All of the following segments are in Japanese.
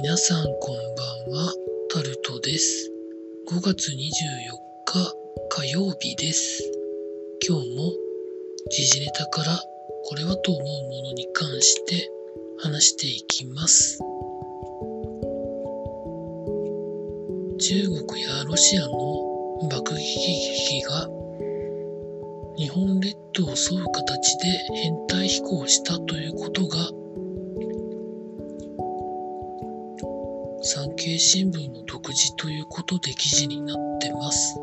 皆さんこんばんは、タルトです。5月24日火曜日です。今日も時事ネタからこれはと思うものに関して話していきます。中国やロシアの爆撃機が日本列島を沿う形で編隊飛行したということが産経新聞の独自ということで記事になってます。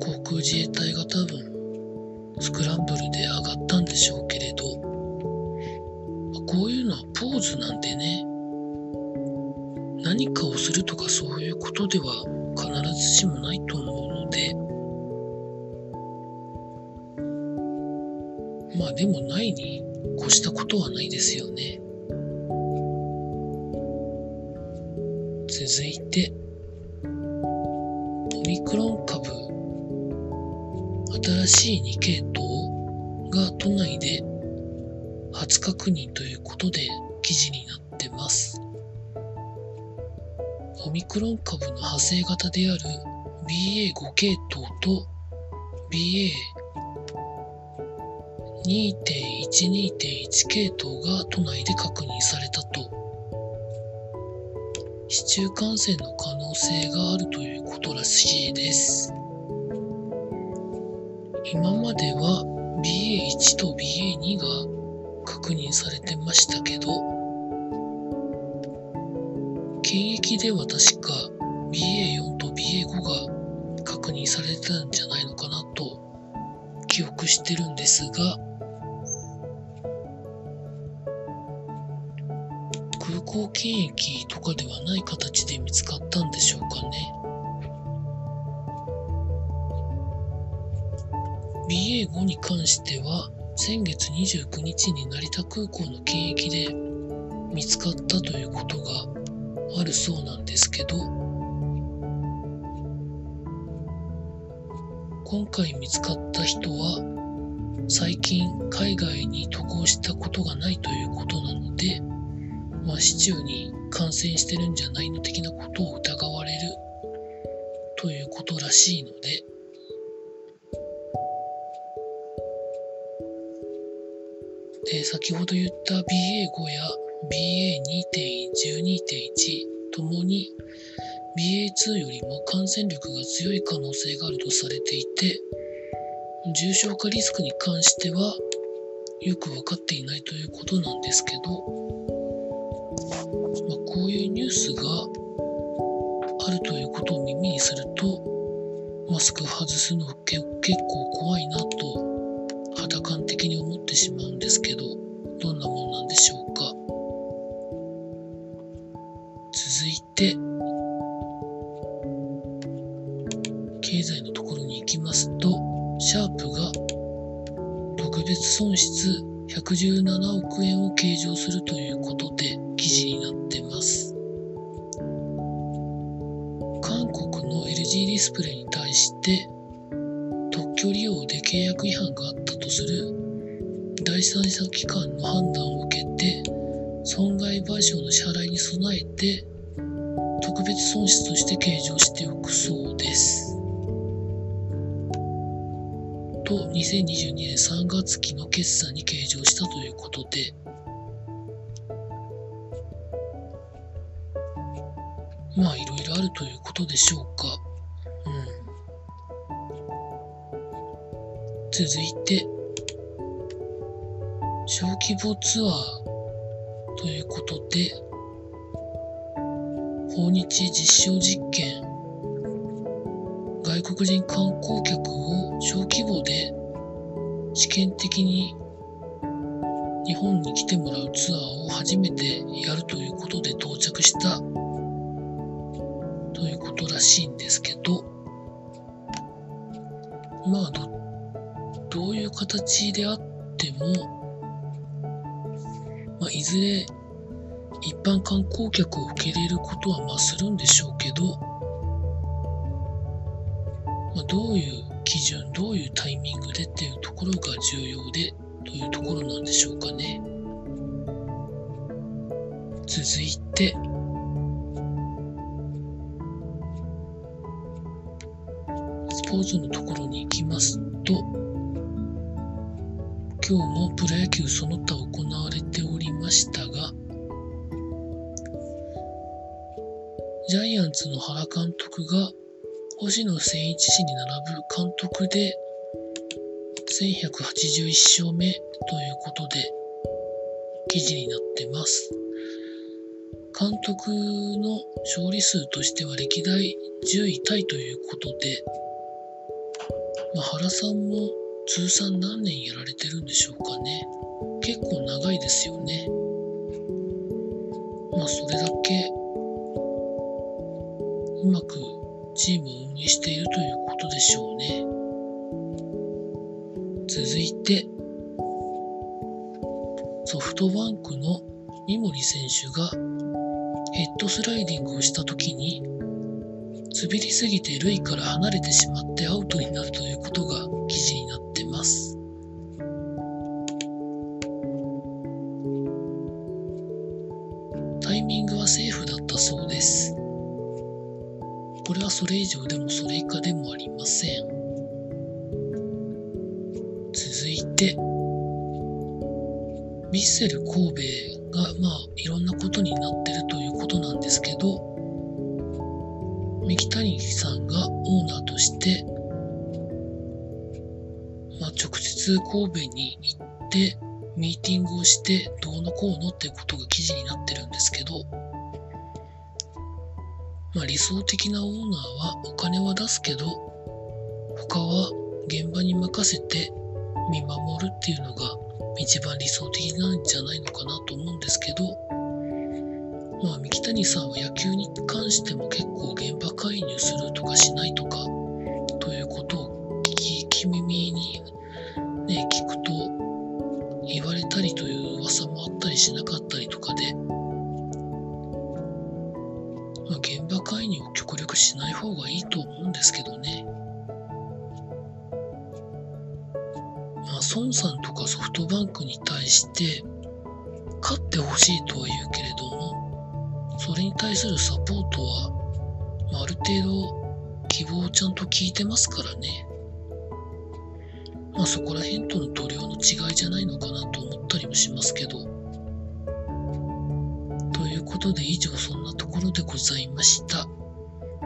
航空自衛隊が多分スクランブルで上がったんでしょうけれど、こういうのはポーズなんでね、何かをするとかそういうことでは必ずしもないと思うので、まあでもないに越したことはないですよね。続いて、オミクロン株、新しい2系統が都内で初確認ということで記事になってます。オミクロン株の派生型である BA5 系統と BA2.12.1 系統が都内で確認されたと市中感染の可能性があるということらしいです。今までは BA1 と BA2 が確認されてましたけど、検疫では確か BA4 と BA5 が確認されてたんじゃないのかなと記憶してるんですが、空港検疫とかではない形で見つかったんでしょうかね。BA5 に関しては先月29日に成田空港の検疫で見つかったということがあるそうなんですけど今回見つかった人は最近海外に渡航したことがないということなのでまあ、市中に感染してるんじゃないの的なことを疑われる。ということらしいので、で先ほど言った BA5 や BA2.12.1 ともに BA2 よりも感染力が強い可能性があるとされていて、重症化リスクに関してはよく分かっていないということなんですけど、まあ、こういうニュースがあるということを耳にすると、マスク外すの結構怖いなと肌感的に思ってしまうんですけど、どんなもんなんでしょうか。続いて、経済のところに行きますと、シャープが特別損失117億円を計上するということで事になってます。韓国の LG ディスプレイに対して特許利用で契約違反があったとする第三者機関の判断を受けて損害賠償の支払いに備えて特別損失として計上しておくそうです。と2022年3月期の決算に計上したということで、まあいろいろあるということでしょうか。うん。続いて、小規模ツアーということで、訪日実証実験外国人観光客を小規模で試験的に日本に来てもらうツアーを初めてやるということで到着したらしいんですけどまあどどういう形であっても、まあ、いずれ一般観光客を受け入れることはまあするんでしょうけどまあ、どういう基準、どういうタイミングでっていうところが重要でというところなんでしょうかね。続いて、ポーズのところに行きますと、今日もプロ野球その他行われておりましたが、ジャイアンツの原監督が星野千一氏に並ぶ監督で1181勝目ということで記事になってます。監督の勝利数としては歴代10位タイということで、まあ、原さんも通算何年やられてるんでしょうかね。結構長いですよね。まあそれだけうまくチームを運営しているということでしょうね。続いて、ソフトバンクの三森選手がヘッドスライディングをした時に滑りすぎて塁から離れてしまってアウトになるということが記事になってます。タイミングはセーフだったそうです。これはそれ以上でもそれ以下でもありません。続いて、ヴィッセル神戸が、まあ、いろんなことになってるということなんですけど、神戸に行って、ミーティングをして、どうのこうのっていうことが記事になってるんですけど、まあ、理想的なオーナーはお金は出すけど、他は現場に任せて見守るっていうのが一番理想的なんじゃないのかなと思うんですけど、まあ、三木谷さんは野球に関しても結構現場介入するとかしないとか、ということを現場介入を極力しない方がいいと思うんですけどね。まあ、孫さんとかソフトバンクに対して、勝ってほしいとは言うけれども、それに対するサポートは、まあ、ある程度希望をちゃんと聞いてますからね。まあそこら辺との度量の違いじゃないのかなと思ったりもしますけど。ということで以上そんなところでございました。